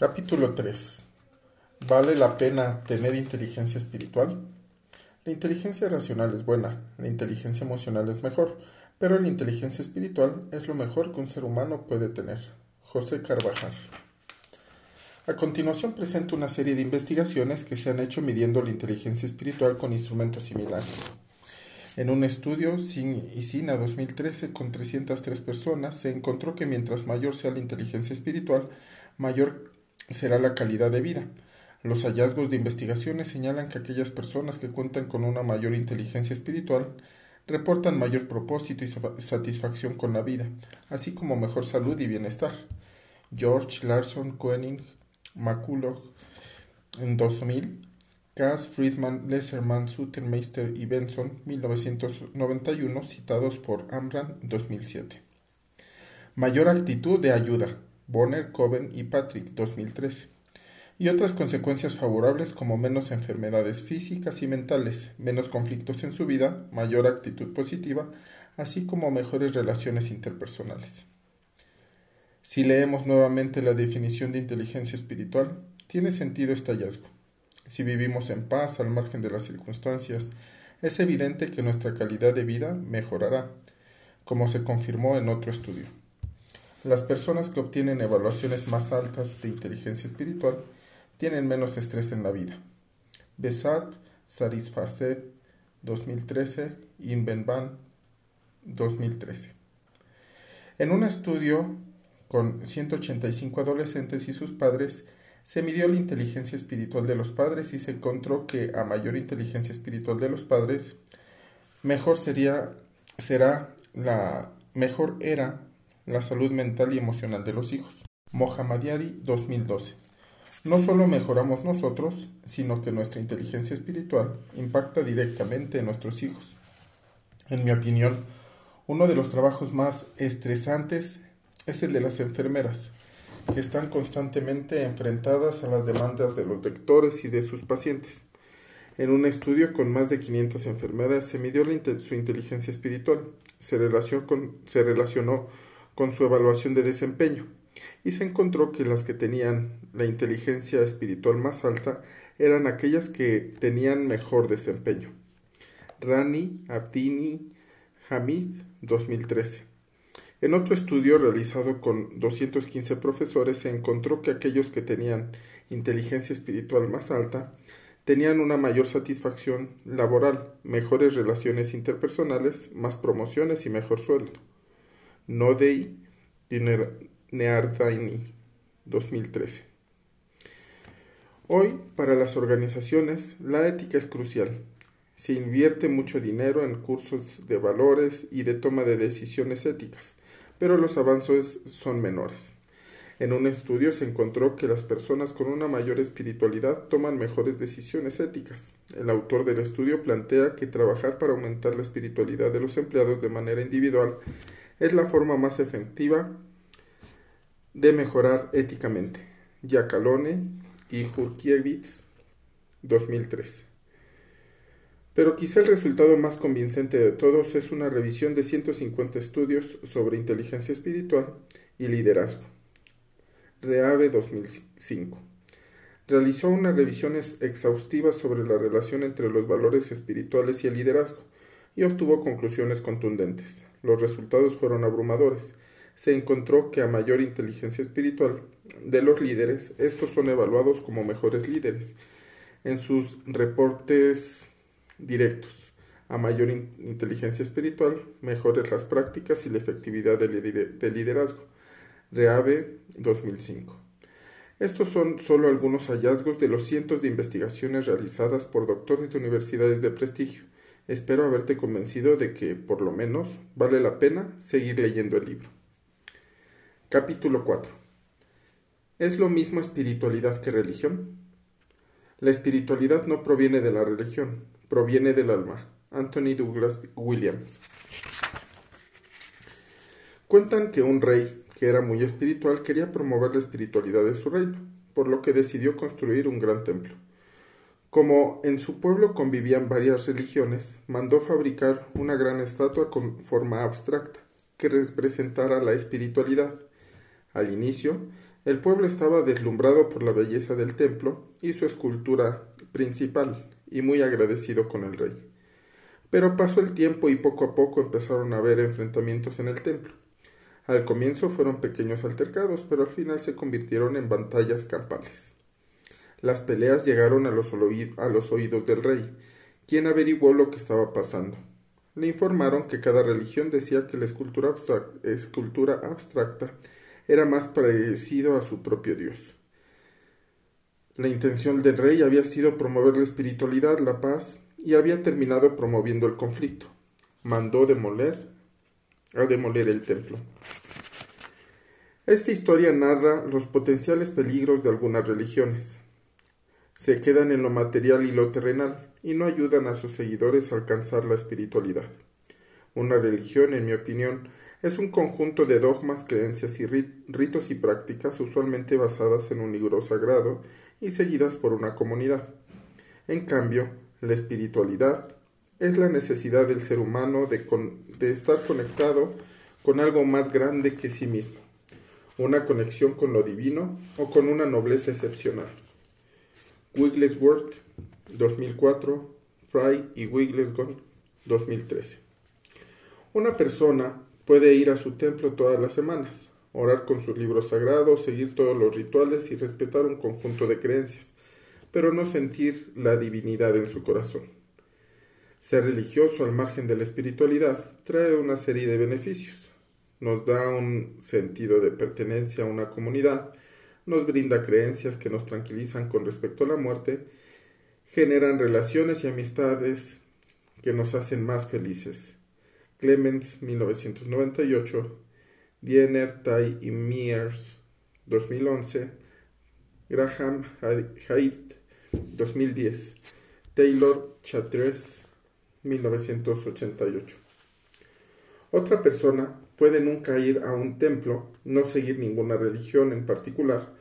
Capítulo 3. ¿Vale la pena tener inteligencia espiritual? La inteligencia racional es buena, la inteligencia emocional es mejor, pero la inteligencia espiritual es lo mejor que un ser humano puede tener. José Carvajal. A continuación presento una serie de investigaciones que se han hecho midiendo la inteligencia espiritual con instrumentos similares. En un estudio SIN y SINA 2013 con 303 personas se encontró que mientras mayor sea la inteligencia espiritual, mayor será la calidad de vida. Los hallazgos de investigaciones señalan que aquellas personas que cuentan con una mayor inteligencia espiritual reportan mayor propósito y satisfacción con la vida, así como mejor salud y bienestar. George Larson Koenig McCulloch en 2000, Cass, Friedman, Lesserman, Sutermeister y Benson 1991, citados por Amran 2007. Mayor actitud de ayuda. Bonner, Coben y Patrick 2013, y otras consecuencias favorables como menos enfermedades físicas y mentales, menos conflictos en su vida, mayor actitud positiva, así como mejores relaciones interpersonales. Si leemos nuevamente la definición de inteligencia espiritual, tiene sentido este hallazgo. Si vivimos en paz al margen de las circunstancias, es evidente que nuestra calidad de vida mejorará, como se confirmó en otro estudio. Las personas que obtienen evaluaciones más altas de inteligencia espiritual tienen menos estrés en la vida. Besat, Sarisfacet, 2013, Inbenban, 2013. En un estudio con 185 adolescentes y sus padres, se midió la inteligencia espiritual de los padres y se encontró que a mayor inteligencia espiritual de los padres, mejor sería, será la mejor era la salud mental y emocional de los hijos. Mohammadiari 2012. No solo mejoramos nosotros, sino que nuestra inteligencia espiritual impacta directamente en nuestros hijos. En mi opinión, uno de los trabajos más estresantes es el de las enfermeras, que están constantemente enfrentadas a las demandas de los doctores y de sus pacientes. En un estudio con más de 500 enfermeras se midió su inteligencia espiritual. Se relacionó, con, se relacionó con su evaluación de desempeño y se encontró que las que tenían la inteligencia espiritual más alta eran aquellas que tenían mejor desempeño. Rani Abdini Hamid 2013. En otro estudio realizado con 215 profesores se encontró que aquellos que tenían inteligencia espiritual más alta tenían una mayor satisfacción laboral, mejores relaciones interpersonales, más promociones y mejor sueldo. Nodei Neardaini 2013. Hoy, para las organizaciones, la ética es crucial. Se invierte mucho dinero en cursos de valores y de toma de decisiones éticas, pero los avances son menores. En un estudio se encontró que las personas con una mayor espiritualidad toman mejores decisiones éticas. El autor del estudio plantea que trabajar para aumentar la espiritualidad de los empleados de manera individual es la forma más efectiva de mejorar éticamente. Yakalone y Jurkiewicz, 2003. Pero quizá el resultado más convincente de todos es una revisión de 150 estudios sobre inteligencia espiritual y liderazgo. Reave 2005. Realizó una revisión exhaustiva sobre la relación entre los valores espirituales y el liderazgo y obtuvo conclusiones contundentes. Los resultados fueron abrumadores. Se encontró que a mayor inteligencia espiritual de los líderes, estos son evaluados como mejores líderes en sus reportes directos. A mayor inteligencia espiritual, mejores las prácticas y la efectividad del liderazgo. Reave 2005. Estos son solo algunos hallazgos de los cientos de investigaciones realizadas por doctores de universidades de prestigio Espero haberte convencido de que, por lo menos, vale la pena seguir leyendo el libro. Capítulo 4. ¿Es lo mismo espiritualidad que religión? La espiritualidad no proviene de la religión, proviene del alma. Anthony Douglas Williams. Cuentan que un rey, que era muy espiritual, quería promover la espiritualidad de su reino, por lo que decidió construir un gran templo. Como en su pueblo convivían varias religiones, mandó fabricar una gran estatua con forma abstracta que representara la espiritualidad. Al inicio, El pueblo estaba deslumbrado por la belleza del templo y su escultura principal, y muy agradecido con el rey. Pero pasó el tiempo y poco a poco empezaron a haber enfrentamientos en el templo. Al comienzo fueron pequeños altercados, pero al final se convirtieron en batallas campales. Las peleas llegaron a los, oídos del rey, quien averiguó lo que estaba pasando. Le informaron que cada religión decía que la escultura, escultura abstracta era más parecido a su propio Dios. La intención del rey había sido promover la espiritualidad, la paz, y había terminado promoviendo el conflicto. Mandó demoler a demoler el templo. Esta historia narra los potenciales peligros de algunas religiones. Se quedan en lo material y lo terrenal y no ayudan a sus seguidores a alcanzar la espiritualidad. Una religión, en mi opinión, es un conjunto de dogmas, creencias y ritos y prácticas usualmente basadas en un libro sagrado y seguidas por una comunidad. En cambio, la espiritualidad es la necesidad del ser humano de, de estar conectado con algo más grande que sí mismo, una conexión con lo divino o con una nobleza excepcional. Wigglesworth, 2004, Fry y Wigglesworth, 2013. Una persona puede ir a su templo todas las semanas, orar con sus libros sagrados, seguir todos los rituales y respetar un conjunto de creencias, pero no sentir la divinidad en su corazón. Ser religioso al margen de la espiritualidad trae una serie de beneficios. Nos da un sentido de pertenencia a una comunidad, nos brinda creencias que nos tranquilizan con respecto a la muerte, generan relaciones y amistades que nos hacen más felices Clemens 1998, Diener, Tai y Mears 2011, Graham Haidt 2010, Taylor Chatres 1988. Otra persona puede nunca ir a un templo, no seguir ninguna religión en particular,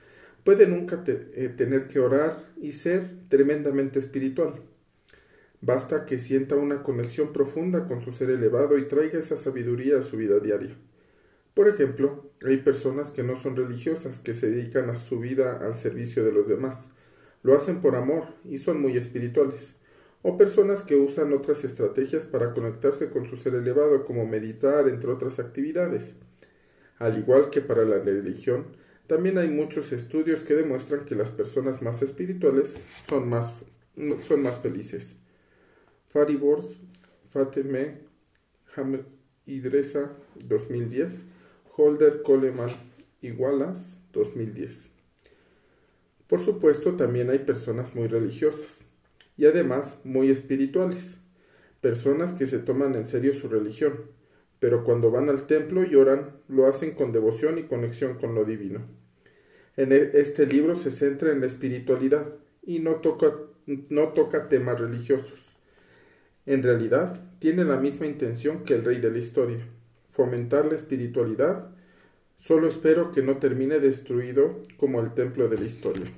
puede nunca eh, tener que orar y ser tremendamente espiritual. Basta que sienta una conexión profunda con su ser elevado y traiga esa sabiduría a su vida diaria. Por ejemplo, hay personas que no son religiosas, que se dedican a su vida al servicio de los demás. Lo hacen por amor y son muy espirituales. O personas que usan otras estrategias para conectarse con su ser elevado, como meditar, entre otras actividades. Al igual que para la religión, también hay muchos estudios que demuestran que las personas más espirituales son más, son más felices. Faribors, Fateme, Hammer Idresa 2010, Holder Coleman y Wallace 2010. Por supuesto, también hay personas muy religiosas y además muy espirituales, personas que se toman en serio su religión, pero cuando van al templo y oran, lo hacen con devoción y conexión con lo divino. En e, este libro se centra en la espiritualidad y no toca, no toca temas religiosos. En realidad, tiene la misma intención que el rey de la historia, fomentar la espiritualidad. Solo espero que no termine destruido como el templo de la historia.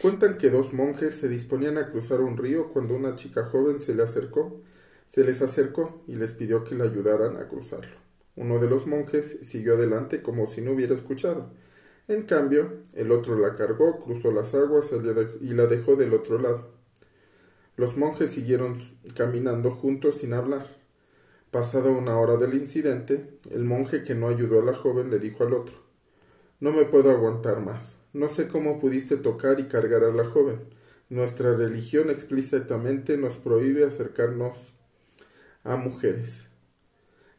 Cuentan que dos monjes se disponían a cruzar un río cuando una chica joven se le acercó, se les acercó y les pidió que la ayudaran a cruzarlo. Uno de los monjes siguió adelante como si no hubiera escuchado. En cambio, el otro la cargó, cruzó las aguas y la dejó del otro lado. Los monjes siguieron caminando juntos sin hablar. Pasada una hora del incidente, el monje que no ayudó a la joven le dijo al otro No me puedo aguantar más. No sé cómo pudiste tocar y cargar a la joven. Nuestra religión explícitamente nos prohíbe acercarnos a mujeres.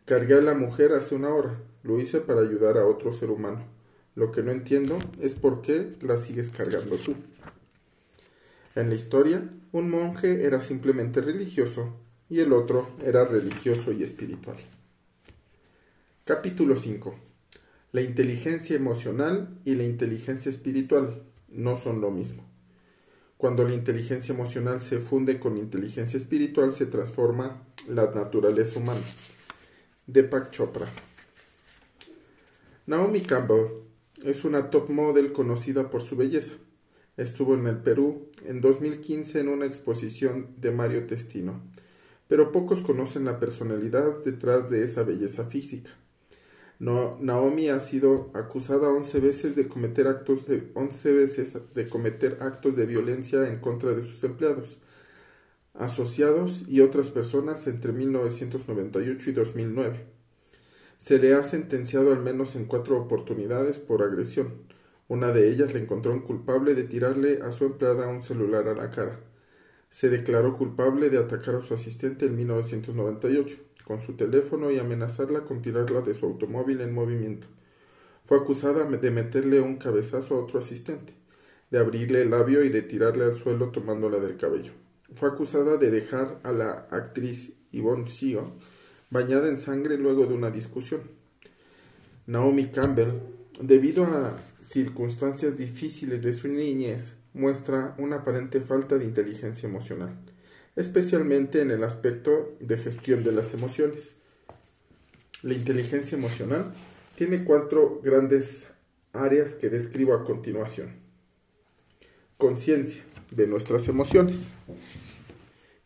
Cargué a la mujer hace una hora. Lo hice para ayudar a otro ser humano. Lo que no entiendo es por qué la sigues cargando tú. En la historia, un monje era simplemente religioso y el otro era religioso y espiritual. Capítulo 5. La inteligencia emocional y la inteligencia espiritual no son lo mismo. Cuando la inteligencia emocional se funde con inteligencia espiritual se transforma la naturaleza humana. Deepak Chopra. Naomi Campbell es una top model conocida por su belleza. Estuvo en el Perú en 2015 en una exposición de Mario Testino, pero pocos conocen la personalidad detrás de esa belleza física. Naomi ha sido acusada 11 veces de cometer actos de 11 veces de cometer actos de violencia en contra de sus empleados, asociados y otras personas entre 1998 y 2009. Se le ha sentenciado al menos en cuatro oportunidades por agresión. Una de ellas le encontró un culpable de tirarle a su empleada un celular a la cara. Se declaró culpable de atacar a su asistente en 1998 con su teléfono y amenazarla con tirarla de su automóvil en movimiento. Fue acusada de meterle un cabezazo a otro asistente, de abrirle el labio y de tirarle al suelo tomándola del cabello. Fue acusada de dejar a la actriz Yvonne Sio bañada en sangre luego de una discusión. Naomi Campbell, debido a circunstancias difíciles de su niñez, muestra una aparente falta de inteligencia emocional especialmente en el aspecto de gestión de las emociones. La inteligencia emocional tiene cuatro grandes áreas que describo a continuación. Conciencia de nuestras emociones.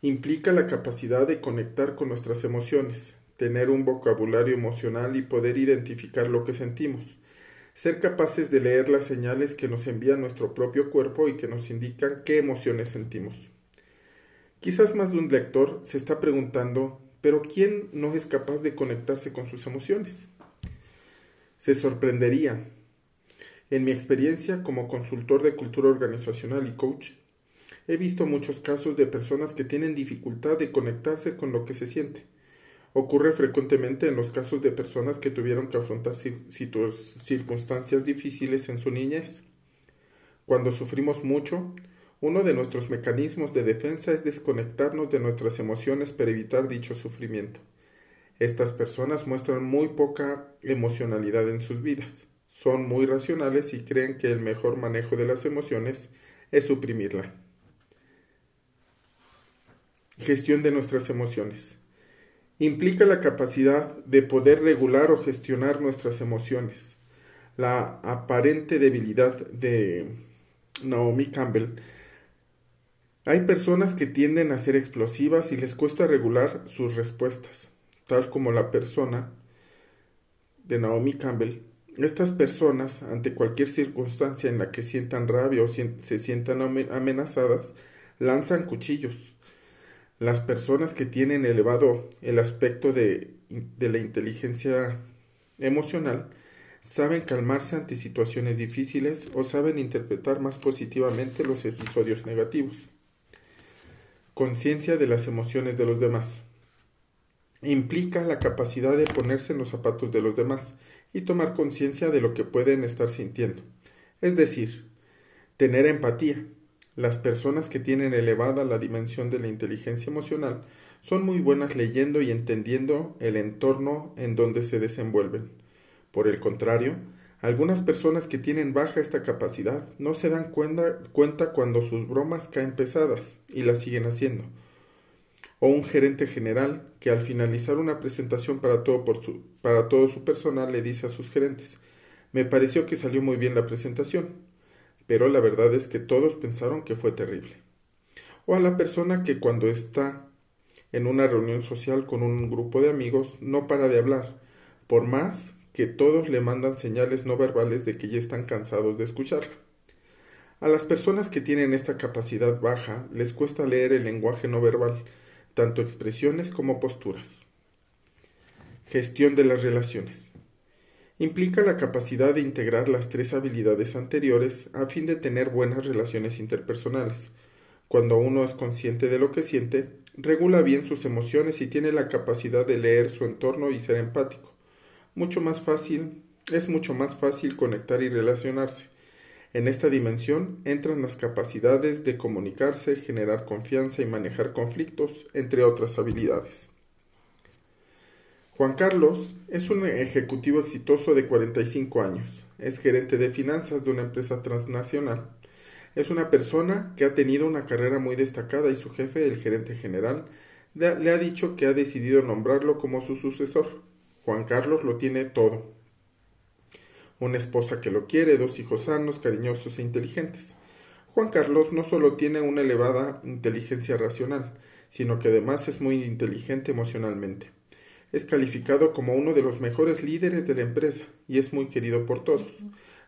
Implica la capacidad de conectar con nuestras emociones, tener un vocabulario emocional y poder identificar lo que sentimos, ser capaces de leer las señales que nos envía nuestro propio cuerpo y que nos indican qué emociones sentimos. Quizás más de un lector se está preguntando, pero ¿quién no es capaz de conectarse con sus emociones? Se sorprendería. En mi experiencia como consultor de cultura organizacional y coach, he visto muchos casos de personas que tienen dificultad de conectarse con lo que se siente. Ocurre frecuentemente en los casos de personas que tuvieron que afrontar circunstancias difíciles en su niñez. Cuando sufrimos mucho, uno de nuestros mecanismos de defensa es desconectarnos de nuestras emociones para evitar dicho sufrimiento. Estas personas muestran muy poca emocionalidad en sus vidas. Son muy racionales y creen que el mejor manejo de las emociones es suprimirla. Gestión de nuestras emociones. Implica la capacidad de poder regular o gestionar nuestras emociones. La aparente debilidad de Naomi Campbell hay personas que tienden a ser explosivas y les cuesta regular sus respuestas, tal como la persona de Naomi Campbell. Estas personas, ante cualquier circunstancia en la que sientan rabia o se sientan amenazadas, lanzan cuchillos. Las personas que tienen elevado el aspecto de, de la inteligencia emocional saben calmarse ante situaciones difíciles o saben interpretar más positivamente los episodios negativos. Conciencia de las emociones de los demás. Implica la capacidad de ponerse en los zapatos de los demás y tomar conciencia de lo que pueden estar sintiendo. Es decir, tener empatía. Las personas que tienen elevada la dimensión de la inteligencia emocional son muy buenas leyendo y entendiendo el entorno en donde se desenvuelven. Por el contrario, algunas personas que tienen baja esta capacidad no se dan cuenta, cuando sus bromas caen pesadas y las siguen haciendo. O un gerente general que al finalizar una presentación para todo, para todo su personal le dice a sus gerentes, me pareció que salió muy bien la presentación, pero la verdad es que todos pensaron que fue terrible. O a la persona que cuando está en una reunión social con un grupo de amigos no para de hablar, por más que todos le mandan señales no verbales de que ya están cansados de escucharla. A las personas que tienen esta capacidad baja les cuesta leer el lenguaje no verbal, tanto expresiones como posturas. Gestión de las relaciones. Implica la capacidad de integrar las tres habilidades anteriores a fin de tener buenas relaciones interpersonales. Cuando uno es consciente de lo que siente, regula bien sus emociones y tiene la capacidad de leer su entorno y ser empático mucho más fácil, es mucho más fácil conectar y relacionarse. En esta dimensión entran las capacidades de comunicarse, generar confianza y manejar conflictos, entre otras habilidades. Juan Carlos es un ejecutivo exitoso de 45 años. Es gerente de finanzas de una empresa transnacional. Es una persona que ha tenido una carrera muy destacada y su jefe, el gerente general, le ha dicho que ha decidido nombrarlo como su sucesor. Juan Carlos lo tiene todo. Una esposa que lo quiere, dos hijos sanos, cariñosos e inteligentes. Juan Carlos no solo tiene una elevada inteligencia racional, sino que además es muy inteligente emocionalmente. Es calificado como uno de los mejores líderes de la empresa y es muy querido por todos.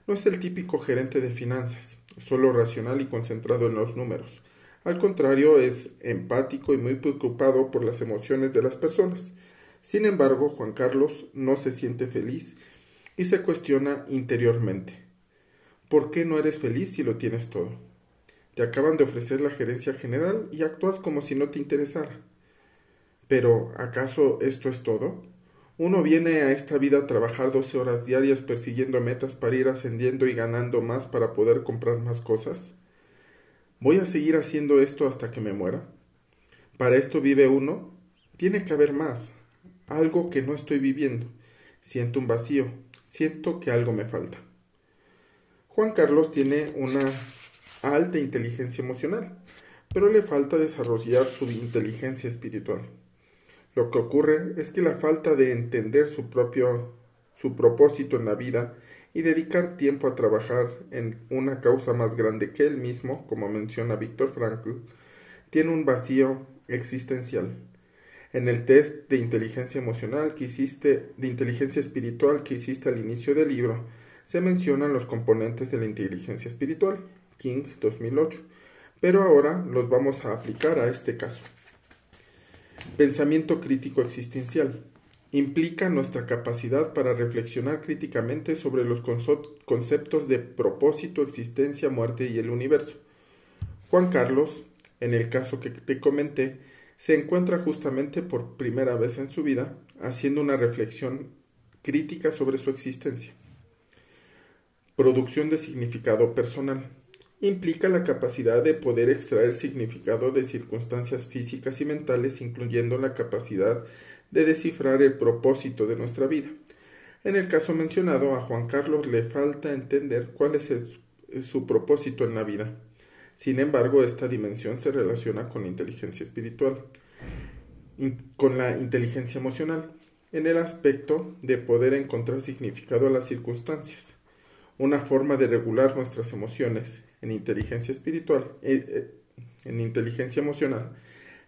No es el típico gerente de finanzas, solo racional y concentrado en los números. Al contrario, es empático y muy preocupado por las emociones de las personas. Sin embargo, Juan Carlos no se siente feliz y se cuestiona interiormente. ¿Por qué no eres feliz si lo tienes todo? Te acaban de ofrecer la gerencia general y actúas como si no te interesara. Pero, ¿acaso esto es todo? Uno viene a esta vida a trabajar doce horas diarias persiguiendo metas para ir ascendiendo y ganando más para poder comprar más cosas. ¿Voy a seguir haciendo esto hasta que me muera? ¿Para esto vive uno? Tiene que haber más, algo que no estoy viviendo. Siento un vacío, siento que algo me falta. Juan Carlos tiene una alta inteligencia emocional, pero le falta desarrollar su inteligencia espiritual. Lo que ocurre es que la falta de entender su propio su propósito en la vida y dedicar tiempo a trabajar en una causa más grande que él mismo, como menciona Víctor Frankl, tiene un vacío existencial. En el test de inteligencia emocional que hiciste, de inteligencia espiritual que hiciste al inicio del libro, se mencionan los componentes de la inteligencia espiritual, King 2008, pero ahora los vamos a aplicar a este caso. Pensamiento crítico existencial. Implica nuestra capacidad para reflexionar críticamente sobre los conceptos de propósito, existencia, muerte y el universo. Juan Carlos, en el caso que te comenté, se encuentra justamente por primera vez en su vida haciendo una reflexión crítica sobre su existencia. Producción de significado personal implica la capacidad de poder extraer significado de circunstancias físicas y mentales, incluyendo la capacidad de descifrar el propósito de nuestra vida. En el caso mencionado, a Juan Carlos le falta entender cuál es su propósito en la vida. Sin embargo, esta dimensión se relaciona con la inteligencia espiritual, con la inteligencia emocional, en el aspecto de poder encontrar significado a las circunstancias, una forma de regular nuestras emociones en inteligencia espiritual, eh, eh, en inteligencia emocional,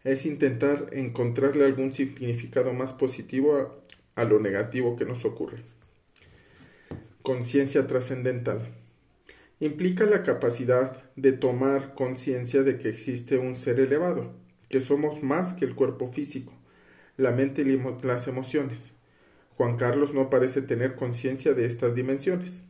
es intentar encontrarle algún significado más positivo a, a lo negativo que nos ocurre. Conciencia trascendental. Implica la capacidad de tomar conciencia de que existe un ser elevado, que somos más que el cuerpo físico, la mente y las emociones. Juan Carlos no parece tener conciencia de estas dimensiones.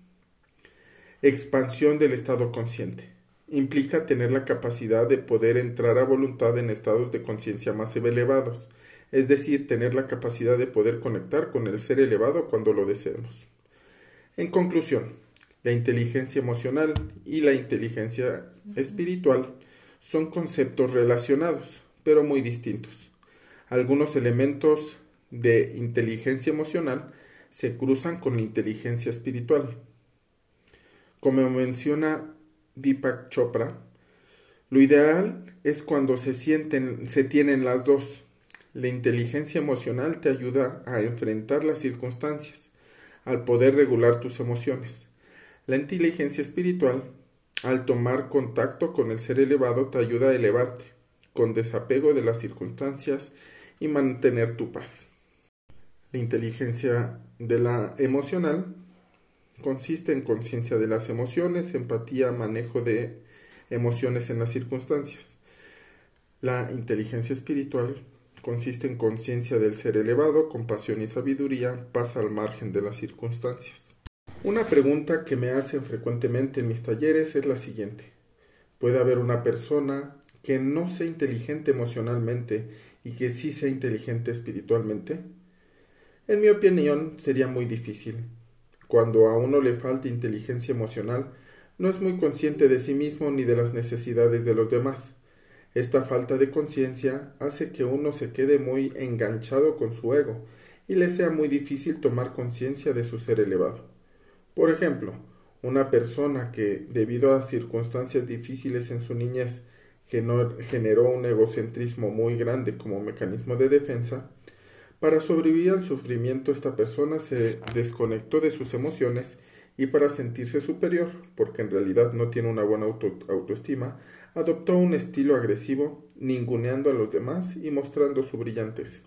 Expansión del estado consciente. Implica tener la capacidad de poder entrar a voluntad en estados de conciencia más elevados, es decir, tener la capacidad de poder conectar con el ser elevado cuando lo deseemos. En conclusión, la inteligencia emocional y la inteligencia espiritual son conceptos relacionados, pero muy distintos. Algunos elementos de inteligencia emocional se cruzan con la inteligencia espiritual, como menciona Deepak Chopra, lo ideal es cuando se sienten, se tienen las dos. La inteligencia emocional te ayuda a enfrentar las circunstancias, al poder regular tus emociones. La inteligencia espiritual, al tomar contacto con el ser elevado, te ayuda a elevarte, con desapego de las circunstancias y mantener tu paz. La inteligencia de la emocional Consiste en conciencia de las emociones, empatía, manejo de emociones en las circunstancias. La inteligencia espiritual consiste en conciencia del ser elevado, compasión y sabiduría, pasa al margen de las circunstancias. Una pregunta que me hacen frecuentemente en mis talleres es la siguiente. ¿Puede haber una persona que no sea inteligente emocionalmente y que sí sea inteligente espiritualmente? En mi opinión sería muy difícil, cuando a uno le falta inteligencia emocional, no es muy consciente de sí mismo ni de las necesidades de los demás. Esta falta de conciencia hace que uno se quede muy enganchado con su ego y le sea muy difícil tomar conciencia de su ser elevado. Por ejemplo, una persona que, debido a circunstancias difíciles en su niñez, generó un egocentrismo muy grande como mecanismo de defensa, para sobrevivir al sufrimiento esta persona se desconectó de sus emociones y para sentirse superior, porque en realidad no tiene una buena autoestima, adoptó un estilo agresivo, ninguneando a los demás y mostrando su brillantez.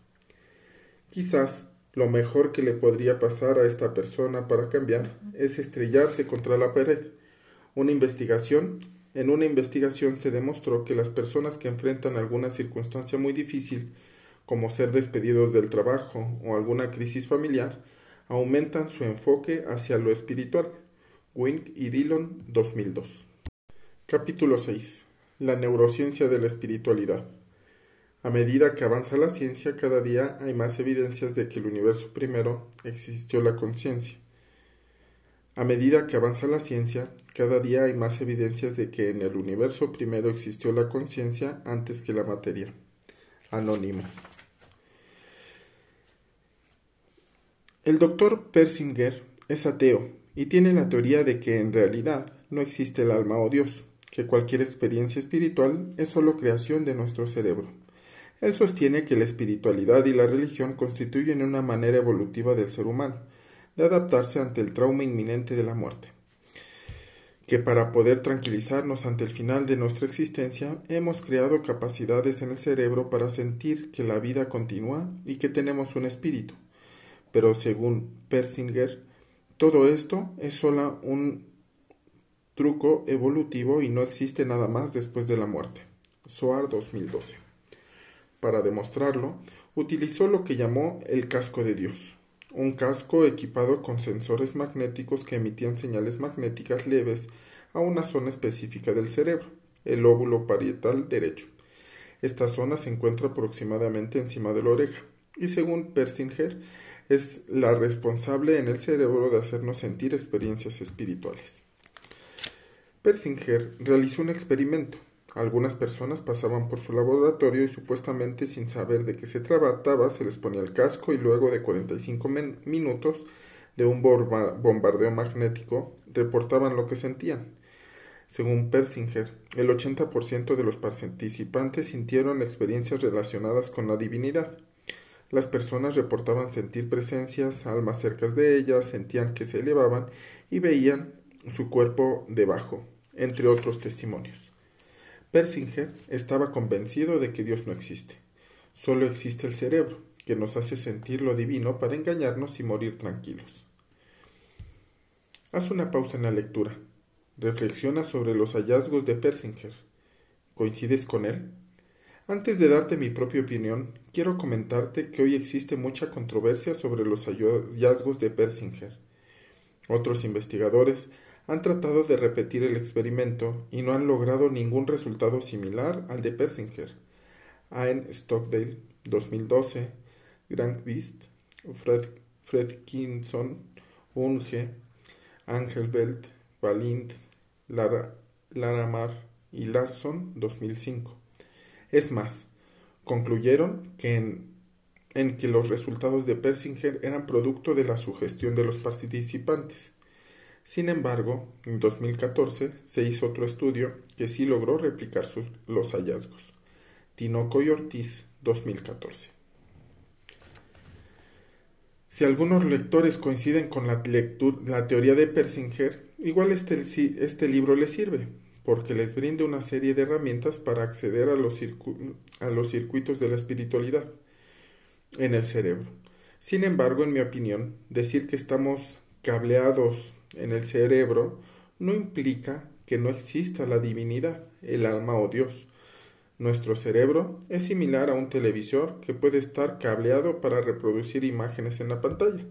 Quizás Lo mejor que le podría pasar a esta persona para cambiar es estrellarse contra la pared. Una investigación. En una investigación se demostró que las personas que enfrentan alguna circunstancia muy difícil, como ser despedidos del trabajo o alguna crisis familiar, aumentan su enfoque hacia lo espiritual. Wink y Dillon 2002. Capítulo 6. La neurociencia de la espiritualidad. A medida que avanza la ciencia, cada día hay más evidencias de que el universo primero existió la conciencia. A medida que avanza la ciencia, cada día hay más evidencias de que en el universo primero existió la conciencia antes que la materia. Anónimo. El doctor Persinger es ateo y tiene la teoría de que en realidad no existe el alma o Dios, que cualquier experiencia espiritual es solo creación de nuestro cerebro. Él sostiene que la espiritualidad y la religión constituyen una manera evolutiva del ser humano de adaptarse ante el trauma inminente de la muerte, que para poder tranquilizarnos ante el final de nuestra existencia hemos creado capacidades en el cerebro para sentir que la vida continúa y que tenemos un espíritu. Pero según Persinger, todo esto es solo un truco evolutivo y no existe nada más después de la muerte. Soar 2012. Para demostrarlo, utilizó lo que llamó el casco de Dios, un casco equipado con sensores magnéticos que emitían señales magnéticas leves a una zona específica del cerebro, el óvulo parietal derecho. Esta zona se encuentra aproximadamente encima de la oreja y según Persinger es la responsable en el cerebro de hacernos sentir experiencias espirituales. Persinger realizó un experimento algunas personas pasaban por su laboratorio y supuestamente sin saber de qué se trataba se les ponía el casco y luego de 45 minutos de un bombardeo magnético reportaban lo que sentían. Según Persinger, el 80% de los participantes sintieron experiencias relacionadas con la divinidad. Las personas reportaban sentir presencias, almas cerca de ellas, sentían que se elevaban y veían su cuerpo debajo, entre otros testimonios. Persinger estaba convencido de que Dios no existe. Solo existe el cerebro, que nos hace sentir lo divino para engañarnos y morir tranquilos. Haz una pausa en la lectura. Reflexiona sobre los hallazgos de Persinger. ¿Coincides con él? Antes de darte mi propia opinión, quiero comentarte que hoy existe mucha controversia sobre los hallazgos de Persinger. Otros investigadores han tratado de repetir el experimento y no han logrado ningún resultado similar al de Persinger. Ayn Stockdale, 2012, Grant Beast, Fred, Fredkinson, Unge, Angel Belt, Valint, Lara, Laramar y Larson, 2005. Es más, concluyeron en que los resultados de Persinger eran producto de la sugestión de los participantes sin embargo, en 2014 se hizo otro estudio que sí logró replicar los hallazgos. Tinoco y Ortiz, 2014. Si algunos lectores coinciden con la, teoría de Persinger, igual este, este, libro les sirve, porque les brinda una serie de herramientas para acceder a los circuitos de la espiritualidad en el cerebro. Sin embargo, en mi opinión, decir que estamos cableados en el cerebro no implica que no exista la divinidad, el alma o Dios. Nuestro cerebro es similar a un televisor que puede estar cableado para reproducir imágenes en la pantalla,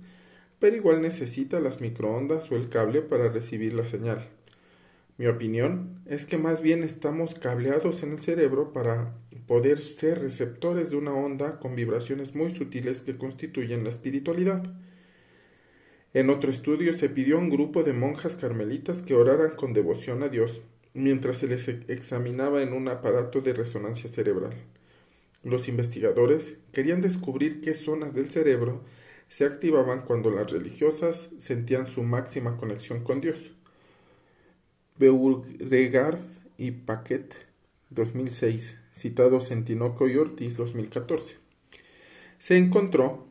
pero igual necesita las microondas o el cable para recibir la señal. Mi opinión es que más bien estamos cableados en el cerebro para poder ser receptores de una onda con vibraciones muy sutiles que constituyen la espiritualidad. En otro estudio se pidió a un grupo de monjas carmelitas que oraran con devoción a Dios mientras se les examinaba en un aparato de resonancia cerebral. Los investigadores querían descubrir qué zonas del cerebro se activaban cuando las religiosas sentían su máxima conexión con Dios. Beauregard y Paquet, 2006, citados en Tinoco y Ortiz, 2014. Se encontró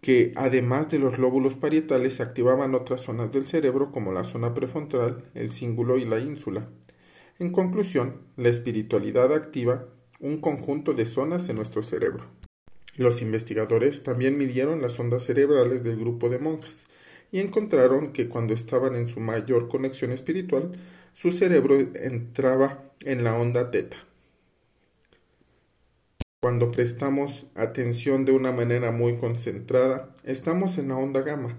que además de los lóbulos parietales se activaban otras zonas del cerebro como la zona prefrontal, el cíngulo y la ínsula. En conclusión, la espiritualidad activa un conjunto de zonas en nuestro cerebro. Los investigadores también midieron las ondas cerebrales del grupo de monjas y encontraron que cuando estaban en su mayor conexión espiritual, su cerebro entraba en la onda teta. Cuando prestamos atención de una manera muy concentrada, estamos en la onda gamma,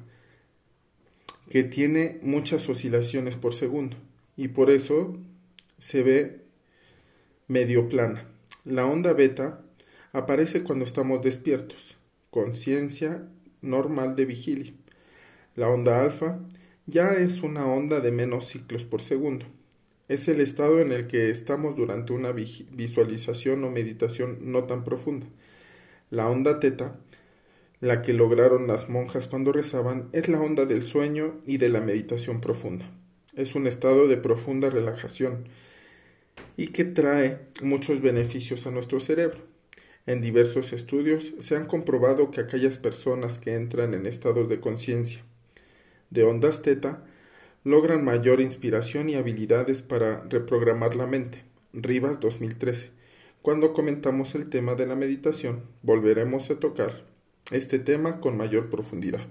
que tiene muchas oscilaciones por segundo y por eso se ve medio plana. La onda beta aparece cuando estamos despiertos, conciencia normal de vigilia. La onda alfa ya es una onda de menos ciclos por segundo. Es el estado en el que estamos durante una visualización o meditación no tan profunda. La onda teta, la que lograron las monjas cuando rezaban, es la onda del sueño y de la meditación profunda. Es un estado de profunda relajación y que trae muchos beneficios a nuestro cerebro. En diversos estudios se han comprobado que aquellas personas que entran en estados de conciencia de ondas teta logran mayor inspiración y habilidades para reprogramar la mente. Rivas 2013. Cuando comentamos el tema de la meditación, volveremos a tocar este tema con mayor profundidad.